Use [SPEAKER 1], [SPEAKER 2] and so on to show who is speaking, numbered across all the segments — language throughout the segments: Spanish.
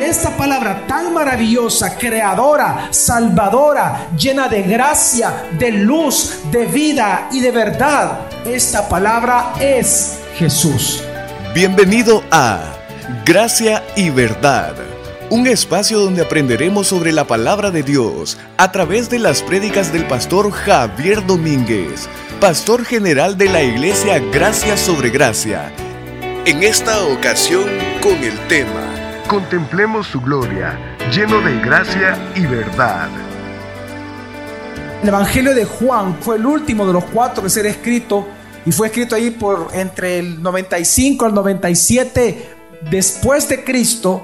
[SPEAKER 1] Esta palabra tan maravillosa, creadora, salvadora, llena de gracia, de luz, de vida y de verdad, esta palabra es Jesús.
[SPEAKER 2] Bienvenido a Gracia y Verdad, un espacio donde aprenderemos sobre la palabra de Dios a través de las prédicas del pastor Javier Domínguez, pastor general de la iglesia Gracia sobre Gracia. En esta ocasión con el tema Contemplemos su gloria, lleno de gracia y verdad.
[SPEAKER 1] El Evangelio de Juan fue el último de los cuatro de ser escrito y fue escrito ahí por entre el 95 al 97 después de Cristo.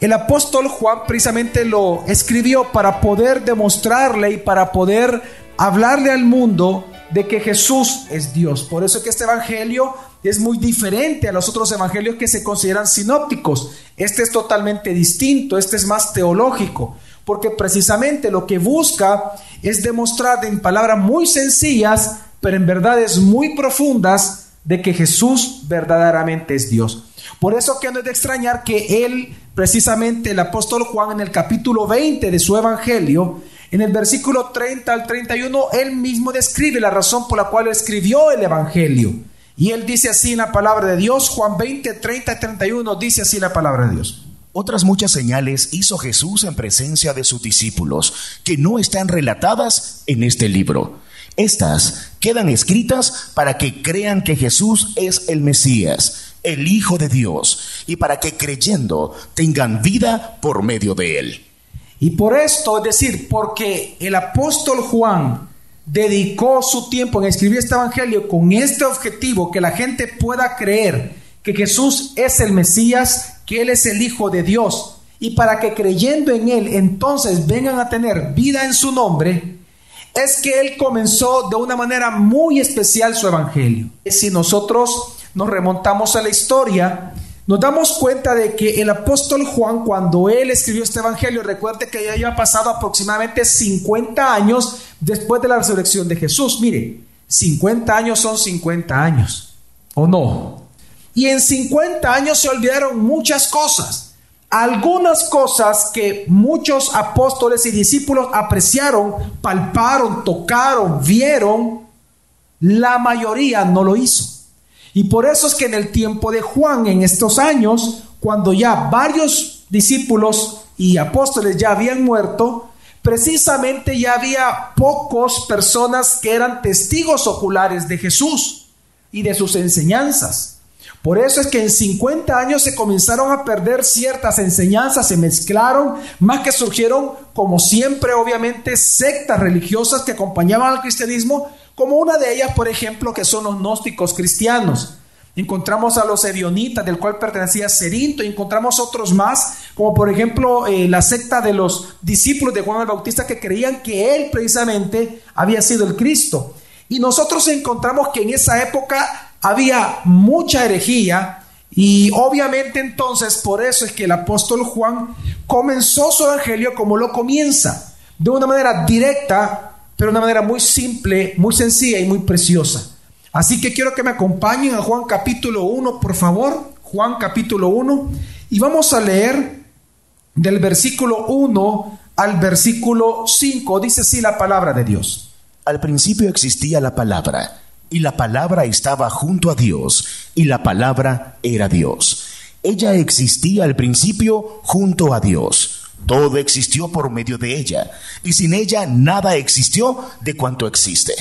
[SPEAKER 1] El apóstol Juan precisamente lo escribió para poder demostrarle y para poder hablarle al mundo de que Jesús es Dios. Por eso es que este evangelio es muy diferente a los otros evangelios que se consideran sinópticos. Este es totalmente distinto, este es más teológico, porque precisamente lo que busca es demostrar en palabras muy sencillas, pero en verdades muy profundas, de que Jesús verdaderamente es Dios. Por eso que no es de extrañar que él, precisamente el apóstol Juan, en el capítulo 20 de su evangelio, en el versículo 30 al 31, él mismo describe la razón por la cual escribió el evangelio. Y él dice así en la palabra de Dios, Juan 20, 30 y 31 dice así la palabra de Dios.
[SPEAKER 3] Otras muchas señales hizo Jesús en presencia de sus discípulos, que no están relatadas en este libro. Estas quedan escritas para que crean que Jesús es el Mesías, el Hijo de Dios, y para que creyendo tengan vida por medio de él.
[SPEAKER 1] Y por esto, es decir, porque el apóstol Juan dedicó su tiempo en escribir este evangelio con este objetivo, que la gente pueda creer que Jesús es el Mesías, que Él es el Hijo de Dios, y para que creyendo en Él entonces vengan a tener vida en su nombre, es que Él comenzó de una manera muy especial su evangelio. Si nosotros nos remontamos a la historia, nos damos cuenta de que el apóstol Juan, cuando él escribió este evangelio, recuerde que ya había pasado aproximadamente 50 años después de la resurrección de Jesús. Mire, 50 años son 50 años, ¿o no? Y en 50 años se olvidaron muchas cosas. Algunas cosas que muchos apóstoles y discípulos apreciaron, palparon, tocaron, vieron, la mayoría no lo hizo. Y por eso es que en el tiempo de Juan, en estos años, cuando ya varios discípulos y apóstoles ya habían muerto, precisamente ya había pocos personas que eran testigos oculares de Jesús y de sus enseñanzas. Por eso es que en 50 años se comenzaron a perder ciertas enseñanzas, se mezclaron, más que surgieron, como siempre, obviamente, sectas religiosas que acompañaban al cristianismo, como una de ellas, por ejemplo, que son los gnósticos cristianos. Encontramos a los evionitas, del cual pertenecía Cerinto, y encontramos otros más, como por ejemplo eh, la secta de los discípulos de Juan el Bautista que creían que él precisamente había sido el Cristo. Y nosotros encontramos que en esa época había mucha herejía, y obviamente entonces por eso es que el apóstol Juan comenzó su evangelio como lo comienza, de una manera directa, pero de una manera muy simple, muy sencilla y muy preciosa. Así que quiero que me acompañen a Juan capítulo 1, por favor. Juan capítulo 1. Y vamos a leer del versículo 1 al versículo 5. Dice así la palabra de Dios.
[SPEAKER 3] Al principio existía la palabra, y la palabra estaba junto a Dios, y la palabra era Dios. Ella existía al principio junto a Dios. Todo existió por medio de ella, y sin ella nada existió de cuanto existe.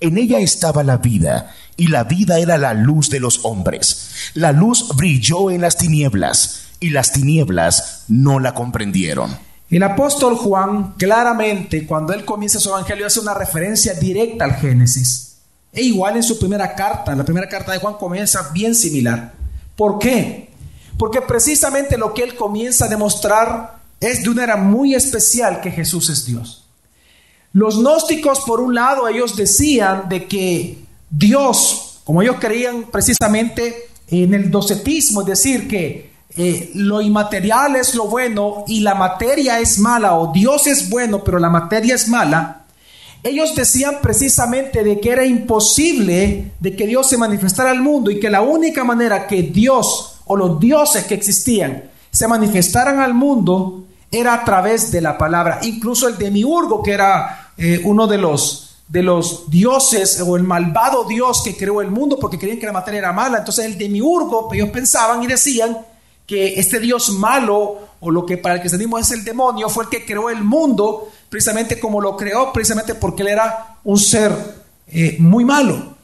[SPEAKER 3] En ella estaba la vida, y la vida era la luz de los hombres. La luz brilló en las tinieblas, y las tinieblas no la comprendieron.
[SPEAKER 1] El apóstol Juan claramente, cuando él comienza su evangelio, hace una referencia directa al Génesis. E igual en su primera carta, la primera carta de Juan comienza bien similar. ¿Por qué? Porque precisamente lo que él comienza a demostrar es de una era muy especial que Jesús es Dios. Los gnósticos, por un lado, ellos decían de que Dios, como ellos creían precisamente en el docetismo, es decir, que eh, lo inmaterial es lo bueno y la materia es mala, o Dios es bueno, pero la materia es mala, ellos decían precisamente de que era imposible de que Dios se manifestara al mundo y que la única manera que Dios o los dioses que existían se manifestaran al mundo era a través de la palabra. Incluso el demiurgo, que era eh, uno de los, de los dioses o el malvado dios que creó el mundo porque creían que la materia era mala. Entonces el demiurgo, ellos pensaban y decían que este dios malo o lo que para el cristianismo es el demonio fue el que creó el mundo precisamente como lo creó, precisamente porque él era un ser eh, muy malo.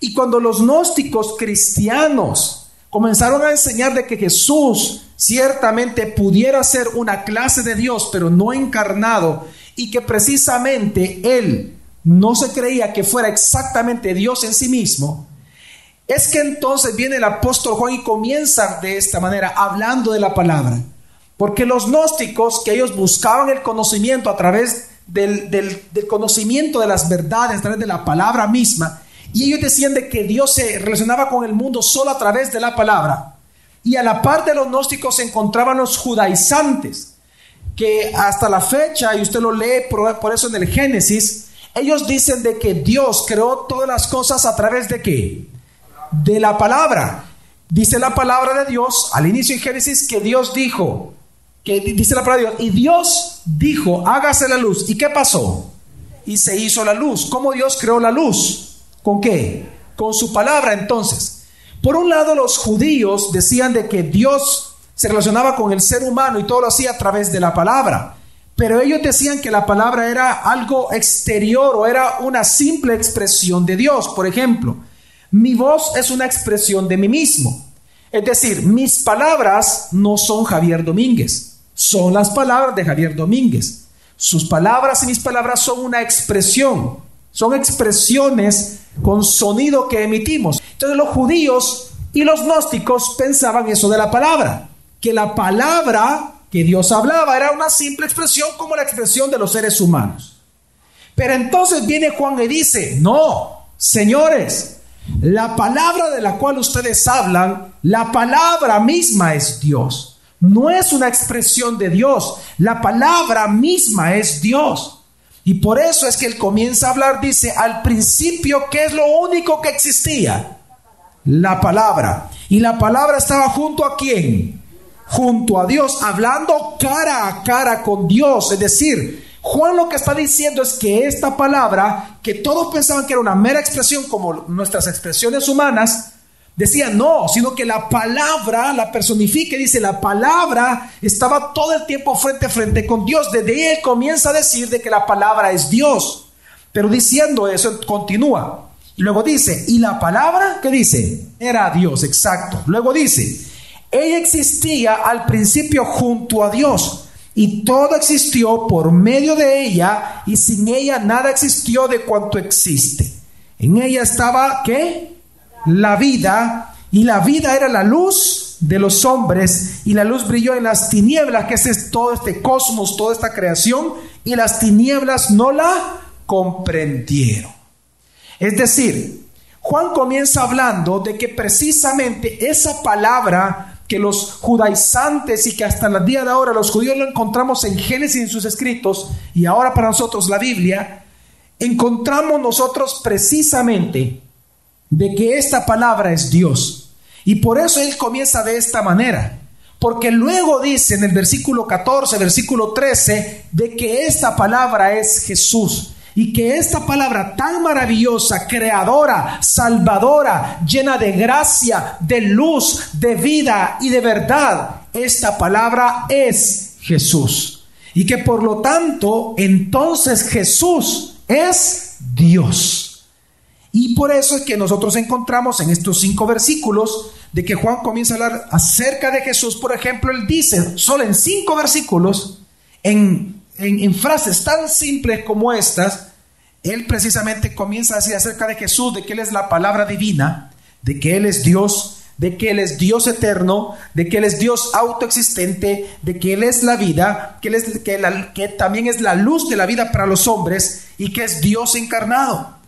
[SPEAKER 1] Y cuando los gnósticos cristianos comenzaron a enseñar de que Jesús ciertamente pudiera ser una clase de Dios, pero no encarnado, y que precisamente Él no se creía que fuera exactamente Dios en sí mismo, es que entonces viene el apóstol Juan y comienza de esta manera, hablando de la palabra. Porque los gnósticos, que ellos buscaban el conocimiento a través del, conocimiento de las verdades, a través de la palabra misma, y ellos decían de que Dios se relacionaba con el mundo solo a través de la palabra. Y a la par de los gnósticos se encontraban los judaizantes, que hasta la fecha, y usted lo lee por, por eso en el Génesis, ellos dicen de que Dios creó todas las cosas a través de qué? De la palabra. Dice la palabra de Dios al inicio en Génesis que Dios dijo, que dice la palabra de Dios, y Dios dijo, hágase la luz. ¿Y qué pasó? Y se hizo la luz. ¿Cómo Dios creó la luz? ¿Con qué? Con su palabra entonces. Por un lado los judíos decían de que Dios se relacionaba con el ser humano y todo lo hacía a través de la palabra. Pero ellos decían que la palabra era algo exterior o era una simple expresión de Dios. Por ejemplo, mi voz es una expresión de mí mismo. Es decir, mis palabras no son Javier Domínguez, son las palabras de Javier Domínguez. Sus palabras y mis palabras son una expresión, son expresiones con sonido que emitimos. Entonces los judíos y los gnósticos pensaban eso de la palabra, que la palabra que Dios hablaba era una simple expresión como la expresión de los seres humanos. Pero entonces viene Juan y dice, no, señores, la palabra de la cual ustedes hablan, la palabra misma es Dios. No es una expresión de Dios, la palabra misma es Dios. Y por eso es que él comienza a hablar, dice, al principio, ¿qué es lo único que existía? La palabra. Y la palabra estaba junto a quién? Junto a Dios, hablando cara a cara con Dios. Es decir, Juan lo que está diciendo es que esta palabra, que todos pensaban que era una mera expresión como nuestras expresiones humanas, Decía, no, sino que la palabra la personifica, dice, la palabra estaba todo el tiempo frente a frente con Dios. Desde él comienza a decir de que la palabra es Dios. Pero diciendo eso, continúa. Y luego dice, y la palabra, ¿qué dice? Era Dios, exacto. Luego dice, ella existía al principio junto a Dios. Y todo existió por medio de ella, y sin ella nada existió de cuanto existe. En ella estaba, ¿qué? La vida y la vida era la luz de los hombres y la luz brilló en las tinieblas, que es todo este cosmos, toda esta creación, y las tinieblas no la comprendieron. Es decir, Juan comienza hablando de que precisamente esa palabra que los judaizantes y que hasta el día de ahora los judíos lo encontramos en Génesis en sus escritos y ahora para nosotros la Biblia, encontramos nosotros precisamente de que esta palabra es Dios. Y por eso él comienza de esta manera. Porque luego dice en el versículo 14, versículo 13, de que esta palabra es Jesús. Y que esta palabra tan maravillosa, creadora, salvadora, llena de gracia, de luz, de vida y de verdad, esta palabra es Jesús. Y que por lo tanto, entonces Jesús es Dios. Y por eso es que nosotros encontramos en estos cinco versículos de que Juan comienza a hablar acerca de Jesús. Por ejemplo, él dice, solo en cinco versículos, en, en, frases tan simples como estas, él precisamente comienza a decir acerca de Jesús, de que Él es la palabra divina, de que Él es Dios, de que Él es Dios eterno, de que Él es Dios autoexistente, de que Él es la vida, que, Él es, que, también es la luz de la vida para los hombres y que es Dios encarnado.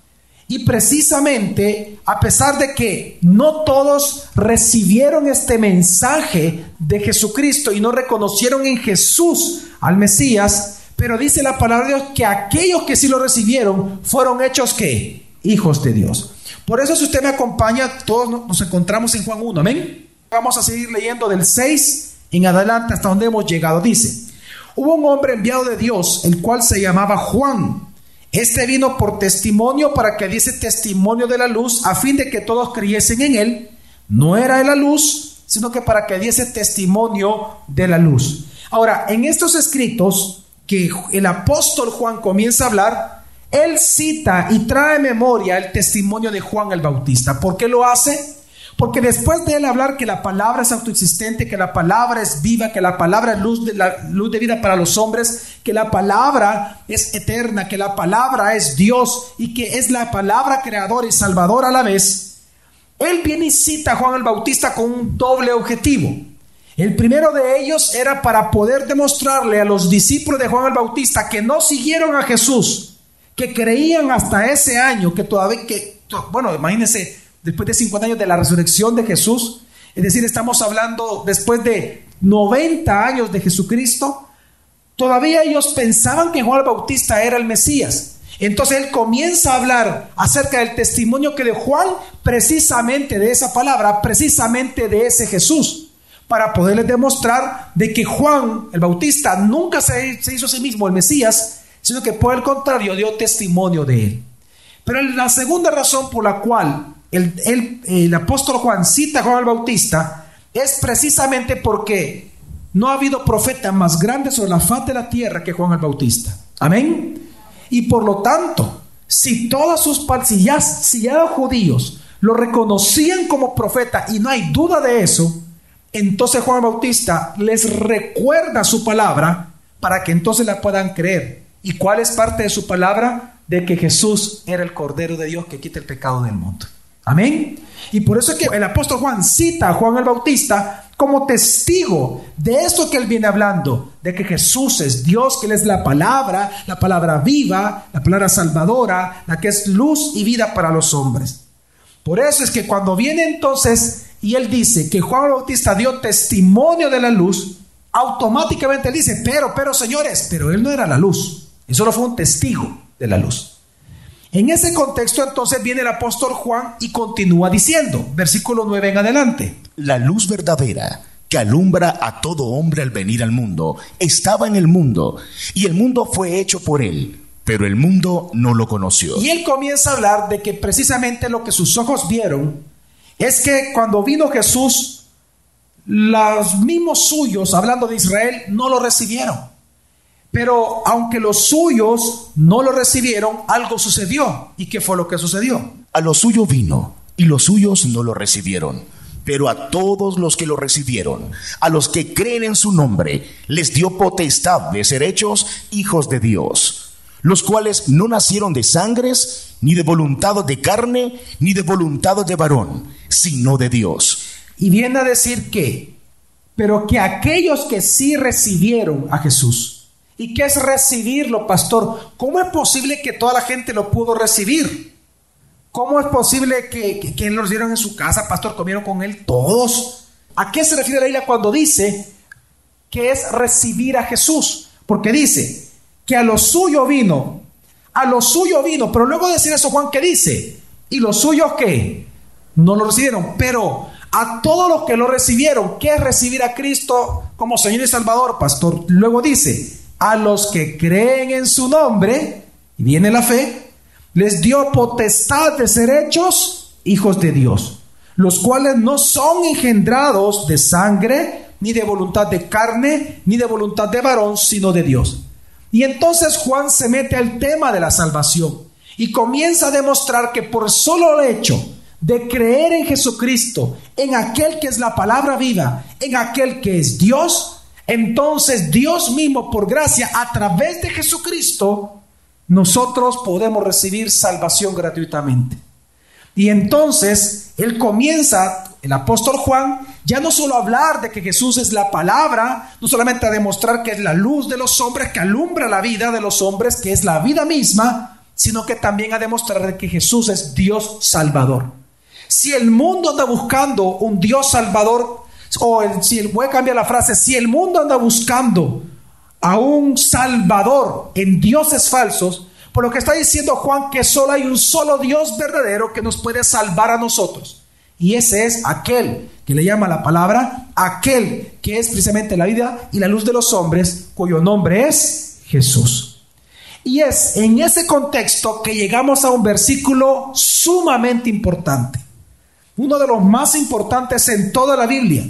[SPEAKER 1] Y precisamente, a pesar de que no todos recibieron este mensaje de Jesucristo y no reconocieron en Jesús al Mesías, pero dice la palabra de Dios que aquellos que sí lo recibieron fueron hechos que hijos de Dios. Por eso si usted me acompaña, todos nos encontramos en Juan 1, amén. Vamos a seguir leyendo del 6 en adelante hasta donde hemos llegado. Dice, hubo un hombre enviado de Dios, el cual se llamaba Juan. Este vino por testimonio para que diese testimonio de la luz, a fin de que todos creyesen en él. No era de la luz, sino que para que diese testimonio de la luz. Ahora, en estos escritos que el apóstol Juan comienza a hablar, él cita y trae memoria el testimonio de Juan el Bautista. ¿Por qué lo hace? Porque después de él hablar que la palabra es autoexistente, que la palabra es viva, que la palabra es luz de, la, luz de vida para los hombres, que la palabra es eterna, que la palabra es Dios y que es la palabra creadora y salvadora a la vez, él viene y cita a Juan el Bautista con un doble objetivo. El primero de ellos era para poder demostrarle a los discípulos de Juan el Bautista que no siguieron a Jesús, que creían hasta ese año, que todavía, que, bueno, imagínense, después de 50 años de la resurrección de Jesús, es decir, estamos hablando después de 90 años de Jesucristo, todavía ellos pensaban que Juan el Bautista era el Mesías. Entonces él comienza a hablar acerca del testimonio que de Juan, precisamente de esa palabra, precisamente de ese Jesús, para poderles demostrar de que Juan el Bautista nunca se, hizo a sí mismo el Mesías, sino que por el contrario dio testimonio de él. Pero la segunda razón por la cual el, apóstol Juan cita a Juan el Bautista es precisamente porque no ha habido profeta más grande sobre la faz de la tierra que Juan el Bautista. Amén. Y por lo tanto, si todas sus si ya, si ya los judíos lo reconocían como profeta y no hay duda de eso, entonces Juan el Bautista les recuerda su palabra para que entonces la puedan creer. ¿Y cuál es parte de su palabra? De que Jesús era el Cordero de Dios que quita el pecado del mundo. Amén. Y por eso es que el apóstol Juan cita a Juan el Bautista como testigo de esto que él viene hablando, de que Jesús es Dios, que Él es la palabra, la palabra viva, la palabra salvadora, la que es luz y vida para los hombres. Por eso es que cuando viene entonces y él dice que Juan el Bautista dio testimonio de la luz, automáticamente él dice, pero, pero señores, pero él no era la luz, él solo fue un testigo de la luz. En ese contexto entonces viene el apóstol Juan y continúa diciendo, versículo 9 en adelante.
[SPEAKER 3] La luz verdadera que alumbra a todo hombre al venir al mundo, estaba en el mundo, y el mundo fue hecho por él, pero el mundo no lo conoció.
[SPEAKER 1] Y él comienza a hablar de que precisamente lo que sus ojos vieron es que cuando vino Jesús, los mismos suyos, hablando de Israel, no lo recibieron. Pero aunque los suyos no lo recibieron, algo sucedió. ¿Y qué fue lo que sucedió?
[SPEAKER 3] A lo suyo vino, y los suyos no lo recibieron. Pero a todos los que lo recibieron, a los que creen en su nombre, les dio potestad de ser hechos hijos de Dios, los cuales no nacieron de sangres, ni de voluntad de carne, ni de voluntad de varón, sino de Dios.
[SPEAKER 1] Y viene a decir que, pero que aquellos que sí recibieron a Jesús, ¿Y qué es recibirlo, pastor? ¿Cómo es posible que toda la gente lo pudo recibir? ¿Cómo es posible que, que, lo recibieron en su casa, pastor? ¿Comieron con él todos? ¿A qué se refiere la Biblia cuando dice que es recibir a Jesús? Porque dice que a lo suyo vino, a lo suyo vino, pero luego de decir eso, Juan, ¿qué dice? ¿Y los suyos qué? No lo recibieron, pero a todos los que lo recibieron, ¿qué es recibir a Cristo como Señor y Salvador, pastor? Luego dice, a los que creen en su nombre, y viene la fe, les dio potestad de ser hechos hijos de Dios, los cuales no son engendrados de sangre, ni de voluntad de carne, ni de voluntad de varón, sino de Dios. Y entonces Juan se mete al tema de la salvación y comienza a demostrar que por solo el hecho de creer en Jesucristo, en aquel que es la palabra viva, en aquel que es Dios, entonces Dios mismo, por gracia, a través de Jesucristo, nosotros podemos recibir salvación gratuitamente. Y entonces Él comienza, el apóstol Juan, ya no solo a hablar de que Jesús es la palabra, no solamente a demostrar que es la luz de los hombres, que alumbra la vida de los hombres, que es la vida misma, sino que también a demostrar que Jesús es Dios salvador. Si el mundo anda buscando un Dios salvador, o si el, voy a cambiar la frase, si el mundo anda buscando a un salvador en dioses falsos, por lo que está diciendo Juan que solo hay un solo Dios verdadero que nos puede salvar a nosotros. Y ese es aquel que le llama la palabra, aquel que es precisamente la vida y la luz de los hombres, cuyo nombre es Jesús. Y es en ese contexto que llegamos a un versículo sumamente importante, uno de los más importantes en toda la Biblia.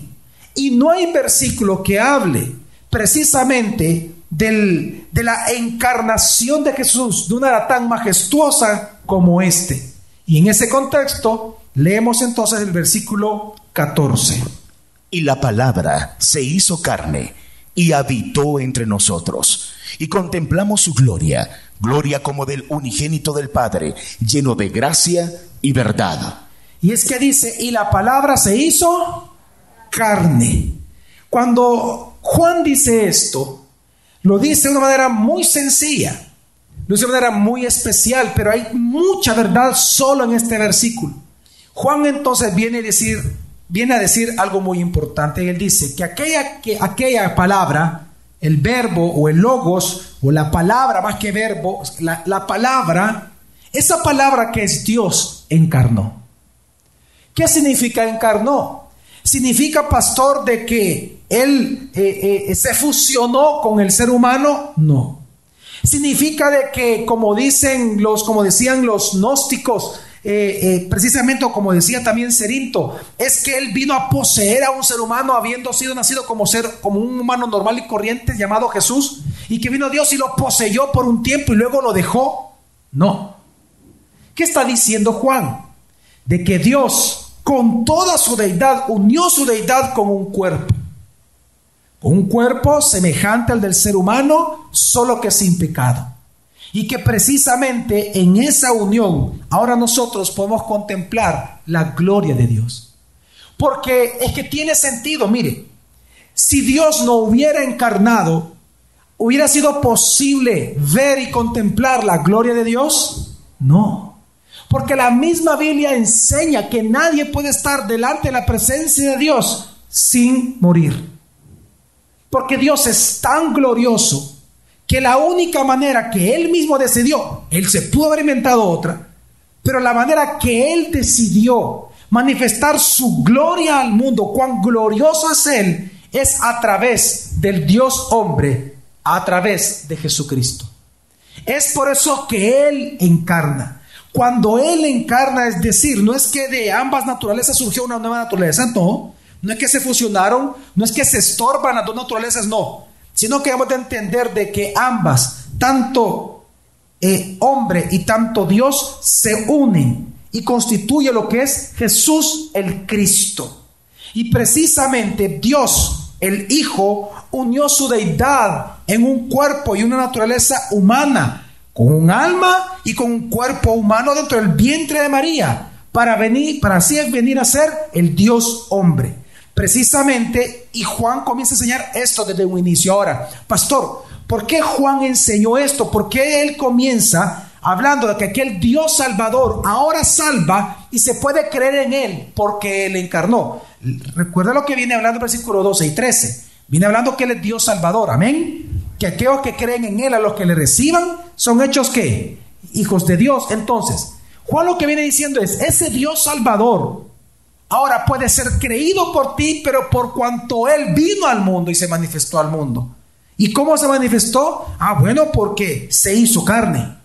[SPEAKER 1] Y no hay versículo que hable precisamente del, de la encarnación de Jesús de una era tan majestuosa como este. Y en ese contexto leemos entonces el versículo 14.
[SPEAKER 3] Y la palabra se hizo carne y habitó entre nosotros, y contemplamos su gloria, gloria como del unigénito del Padre, lleno de gracia y verdad.
[SPEAKER 1] Y es que dice, y la palabra se hizo carne. Cuando Juan dice esto, lo dice de una manera muy sencilla, lo dice de una manera muy especial, pero hay mucha verdad solo en este versículo. Juan entonces viene a decir, viene a decir algo muy importante. Él dice que aquella, que aquella palabra, el verbo o el logos, o la palabra más que verbo, la, la palabra, esa palabra que es Dios encarnó. ¿Qué significa encarnó? ¿Significa, pastor, de que Él eh, eh, se fusionó con el ser humano? No. Significa de que, como dicen los, como decían los gnósticos, eh, precisamente como decía también Cerinto, es que él vino a poseer a un ser humano habiendo sido nacido como ser, como un humano normal y corriente llamado Jesús, y que vino Dios y lo poseyó por un tiempo y luego lo dejó. No. ¿Qué está diciendo Juan? De que Dios con toda su deidad, unió su deidad con un cuerpo. Con un cuerpo semejante al del ser humano, solo que sin pecado. Y que precisamente en esa unión ahora nosotros podemos contemplar la gloria de Dios. Porque es que tiene sentido, mire, si Dios no hubiera encarnado, ¿hubiera sido posible ver y contemplar la gloria de Dios? No. Porque la misma Biblia enseña que nadie puede estar delante de la presencia de Dios sin morir. Porque Dios es tan glorioso que la única manera que Él mismo decidió, Él se pudo haber inventado otra, pero la manera que Él decidió manifestar su gloria al mundo, cuán glorioso es Él, es a través del Dios hombre, a través de Jesucristo. Es por eso que Él encarna. Cuando Él encarna, es decir, no es que de ambas naturalezas surgió una nueva naturaleza, no. No es que se fusionaron, no es que se estorban las dos naturalezas, no. Sino que hemos de entender de que ambas, tanto eh, hombre y tanto Dios, se unen y constituye lo que es Jesús el Cristo. Y precisamente Dios, el Hijo, unió su deidad en un cuerpo y una naturaleza humana con un alma y con un cuerpo humano dentro del vientre de María, para venir, para así venir a ser el Dios hombre. Precisamente, y Juan comienza a enseñar esto desde un inicio. Ahora, pastor, ¿por qué Juan enseñó esto? ¿Por qué él comienza hablando de que aquel Dios Salvador ahora salva y se puede creer en él porque él encarnó? Recuerda lo que viene hablando en versículo 12 y 13. Viene hablando que él es Dios Salvador, amén que aquellos que creen en Él, a los que le reciban, son hechos que hijos de Dios. Entonces, Juan lo que viene diciendo es, ese Dios Salvador ahora puede ser creído por ti, pero por cuanto Él vino al mundo y se manifestó al mundo. ¿Y cómo se manifestó? Ah, bueno, porque se hizo carne.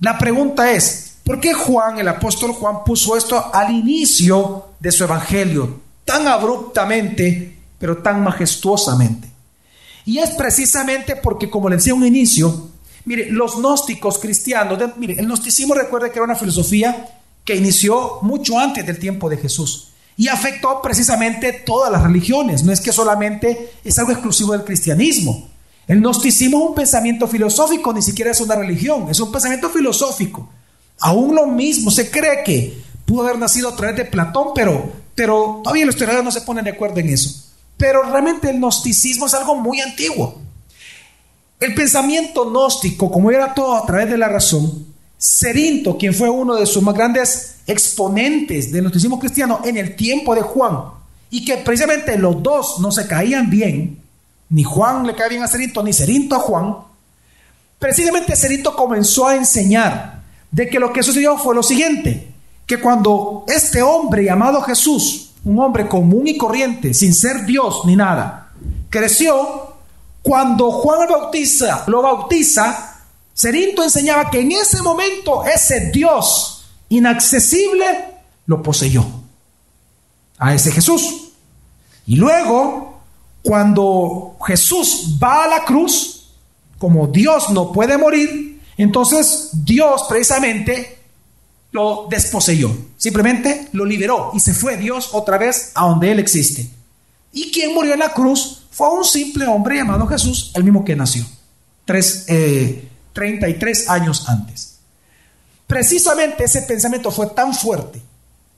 [SPEAKER 1] La pregunta es, ¿por qué Juan, el apóstol Juan, puso esto al inicio de su evangelio, tan abruptamente, pero tan majestuosamente? Y es precisamente porque, como le decía un inicio, mire, los gnósticos cristianos, mire, el gnosticismo recuerde que era una filosofía que inició mucho antes del tiempo de Jesús y afectó precisamente todas las religiones. No es que solamente es algo exclusivo del cristianismo. El gnosticismo es un pensamiento filosófico, ni siquiera es una religión, es un pensamiento filosófico. Aún lo mismo, se cree que pudo haber nacido a través de Platón, pero, pero todavía los historiadores no se ponen de acuerdo en eso. Pero realmente el gnosticismo es algo muy antiguo. El pensamiento gnóstico, como era todo a través de la razón, Cerinto, quien fue uno de sus más grandes exponentes del gnosticismo cristiano en el tiempo de Juan, y que precisamente los dos no se caían bien, ni Juan le caía bien a Cerinto, ni Cerinto a Juan, precisamente Cerinto comenzó a enseñar de que lo que sucedió fue lo siguiente, que cuando este hombre llamado Jesús, un hombre común y corriente, sin ser Dios ni nada, creció, cuando Juan el Bautista lo bautiza, Cerinto enseñaba que en ese momento ese Dios inaccesible lo poseyó a ese Jesús. Y luego, cuando Jesús va a la cruz, como Dios no puede morir, entonces Dios precisamente lo desposeyó. Simplemente lo liberó y se fue Dios otra vez a donde Él existe. Y quien murió en la cruz fue un simple hombre llamado Jesús, el mismo que nació. Tres, 33 eh, años antes. Precisamente ese pensamiento fue tan fuerte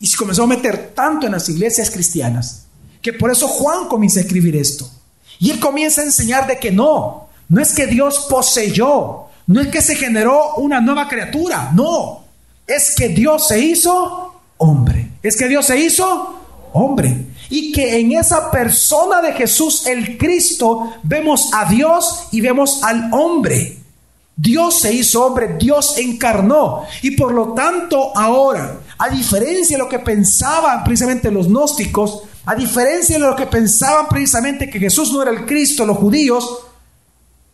[SPEAKER 1] y se comenzó a meter tanto en las iglesias cristianas que por eso Juan comienza a escribir esto. Y él comienza a enseñar de que no, no es que Dios poseyó, no es que se generó una nueva criatura, no, es que Dios se hizo hombre, es que Dios se hizo hombre. Y que en esa persona de Jesús, el Cristo, vemos a Dios y vemos al hombre. Dios se hizo hombre, Dios encarnó. Y por lo tanto ahora, a diferencia de lo que pensaban precisamente los gnósticos, a diferencia de lo que pensaban precisamente que Jesús no era el Cristo, los judíos,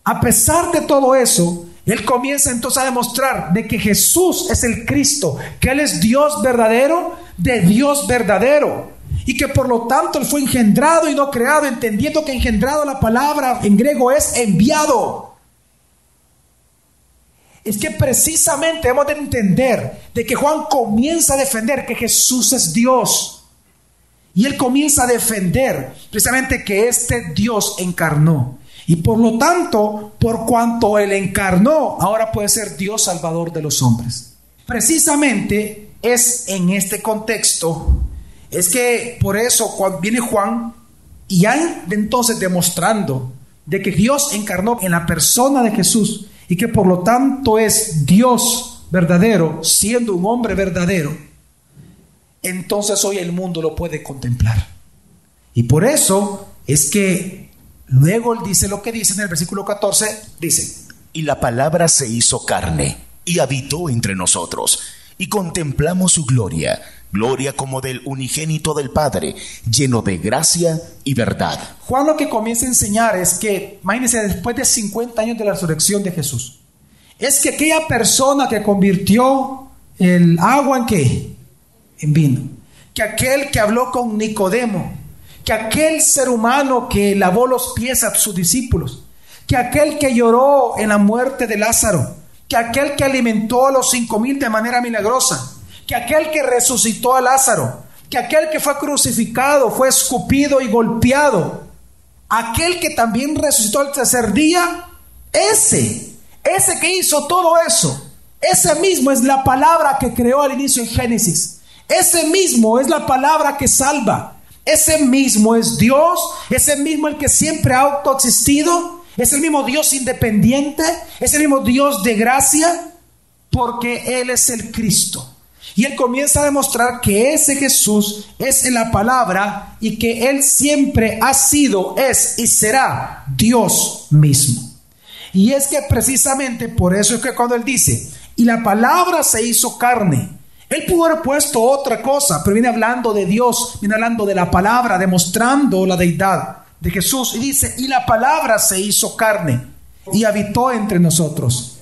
[SPEAKER 1] a pesar de todo eso, él comienza entonces a demostrar de que Jesús es el Cristo, que Él es Dios verdadero de Dios verdadero. Y que por lo tanto Él fue engendrado y no creado, entendiendo que engendrado la palabra en griego es enviado. Es que precisamente hemos de entender de que Juan comienza a defender que Jesús es Dios. Y él comienza a defender precisamente que este Dios encarnó. Y por lo tanto, por cuanto él encarnó, ahora puede ser Dios salvador de los hombres. Precisamente es en este contexto, es que por eso viene Juan y ya entonces demostrando de que Dios encarnó en la persona de Jesús y que por lo tanto es Dios verdadero, siendo un hombre verdadero entonces hoy el mundo lo puede contemplar. Y por eso es que luego él dice lo que dice en el versículo 14, dice,
[SPEAKER 3] y la palabra se hizo carne y habitó entre nosotros, y contemplamos su gloria, gloria como del unigénito del Padre, lleno de gracia y verdad.
[SPEAKER 1] Juan lo que comienza a enseñar es que, imagínense, después de 50 años de la resurrección de Jesús, es que aquella persona que convirtió el agua en qué? en vino. Que aquel que habló con Nicodemo, que aquel ser humano que lavó los pies a sus discípulos, que aquel que lloró en la muerte de Lázaro, que aquel que alimentó a los cinco mil de manera milagrosa, que aquel que resucitó a Lázaro, que aquel que fue crucificado, fue escupido y golpeado, aquel que también resucitó al tercer día, ese, ese que hizo todo eso, ese mismo es la palabra que creó al inicio en Génesis. Ese mismo es la palabra que salva. Ese mismo es Dios. Ese mismo el que siempre ha autoexistido. Es el mismo Dios independiente. Es el mismo Dios de gracia. Porque Él es el Cristo. Y Él comienza a demostrar que ese Jesús es la palabra y que Él siempre ha sido, es y será Dios mismo. Y es que precisamente por eso es que cuando Él dice, y la palabra se hizo carne él pudo haber puesto otra cosa, pero viene hablando de Dios, viene hablando de la palabra, demostrando la deidad de Jesús. Y dice, y la palabra se hizo carne y habitó entre nosotros.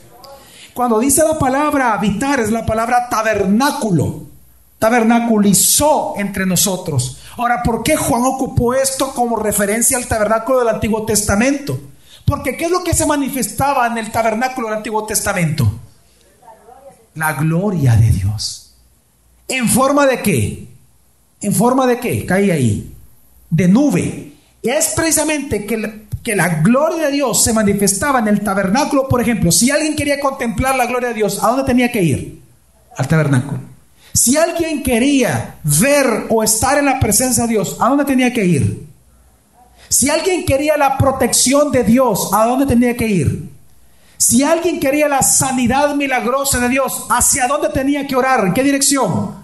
[SPEAKER 1] Cuando dice la palabra habitar es la palabra tabernáculo. Tabernaculizó entre nosotros. Ahora, ¿por qué Juan ocupó esto como referencia al tabernáculo del Antiguo Testamento? Porque ¿qué es lo que se manifestaba en el tabernáculo del Antiguo Testamento? La gloria de Dios. ¿En forma de qué? ¿En forma de qué? Caí ahí. De nube. Es precisamente que, que la gloria de Dios se manifestaba en el tabernáculo. Por ejemplo, si alguien quería contemplar la gloria de Dios, ¿a dónde tenía que ir? Al tabernáculo. Si alguien quería ver o estar en la presencia de Dios, ¿a dónde tenía que ir? Si alguien quería la protección de Dios, ¿a dónde tenía que ir? Si alguien quería la sanidad milagrosa de Dios, ¿hacia dónde tenía que orar? ¿En qué dirección?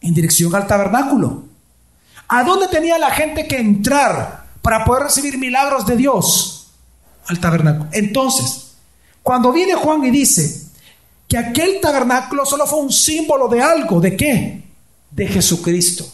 [SPEAKER 1] En dirección al tabernáculo. ¿A dónde tenía la gente que entrar para poder recibir milagros de Dios? Al tabernáculo. Entonces, cuando viene Juan y dice que aquel tabernáculo solo fue un símbolo de algo, ¿de qué? de Jesucristo.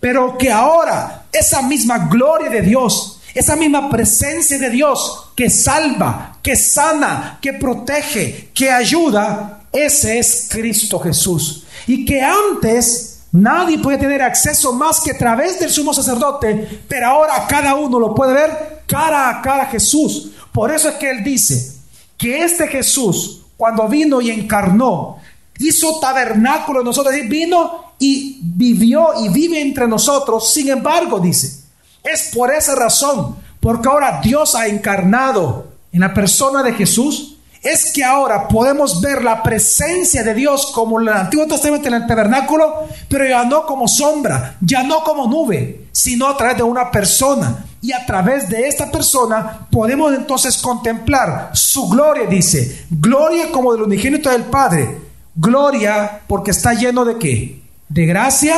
[SPEAKER 1] Pero que ahora esa misma gloria de Dios, esa misma presencia de Dios que salva, que sana, que protege, que ayuda, ese es Cristo Jesús. Y que antes nadie podía tener acceso más que a través del sumo sacerdote, pero ahora cada uno lo puede ver cara a cara a Jesús. Por eso es que él dice que este Jesús, cuando vino y encarnó, hizo tabernáculo en nosotros, vino y vivió y vive entre nosotros. Sin embargo, dice, es por esa razón, porque ahora Dios ha encarnado en la persona de Jesús, es que ahora podemos ver la presencia de Dios como en el Antiguo Testamento en el tabernáculo, pero ya no como sombra, ya no como nube, sino a través de una persona. Y a través de esta persona podemos entonces contemplar su gloria, dice, gloria como del unigénito del Padre, gloria porque está lleno de qué? De gracia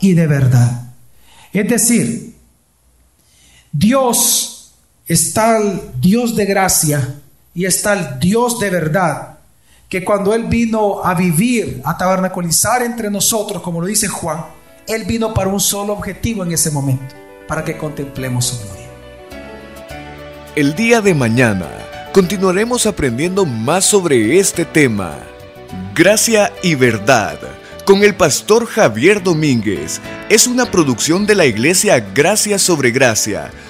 [SPEAKER 1] y de verdad. Es decir, Dios está el Dios de gracia y está el Dios de verdad, que cuando Él vino a vivir, a tabernaculizar entre nosotros, como lo dice Juan, Él vino para un solo objetivo en ese momento, para que contemplemos su gloria.
[SPEAKER 2] El día de mañana continuaremos aprendiendo más sobre este tema, gracia y verdad, con el pastor Javier Domínguez. Es una producción de la iglesia Gracia sobre Gracia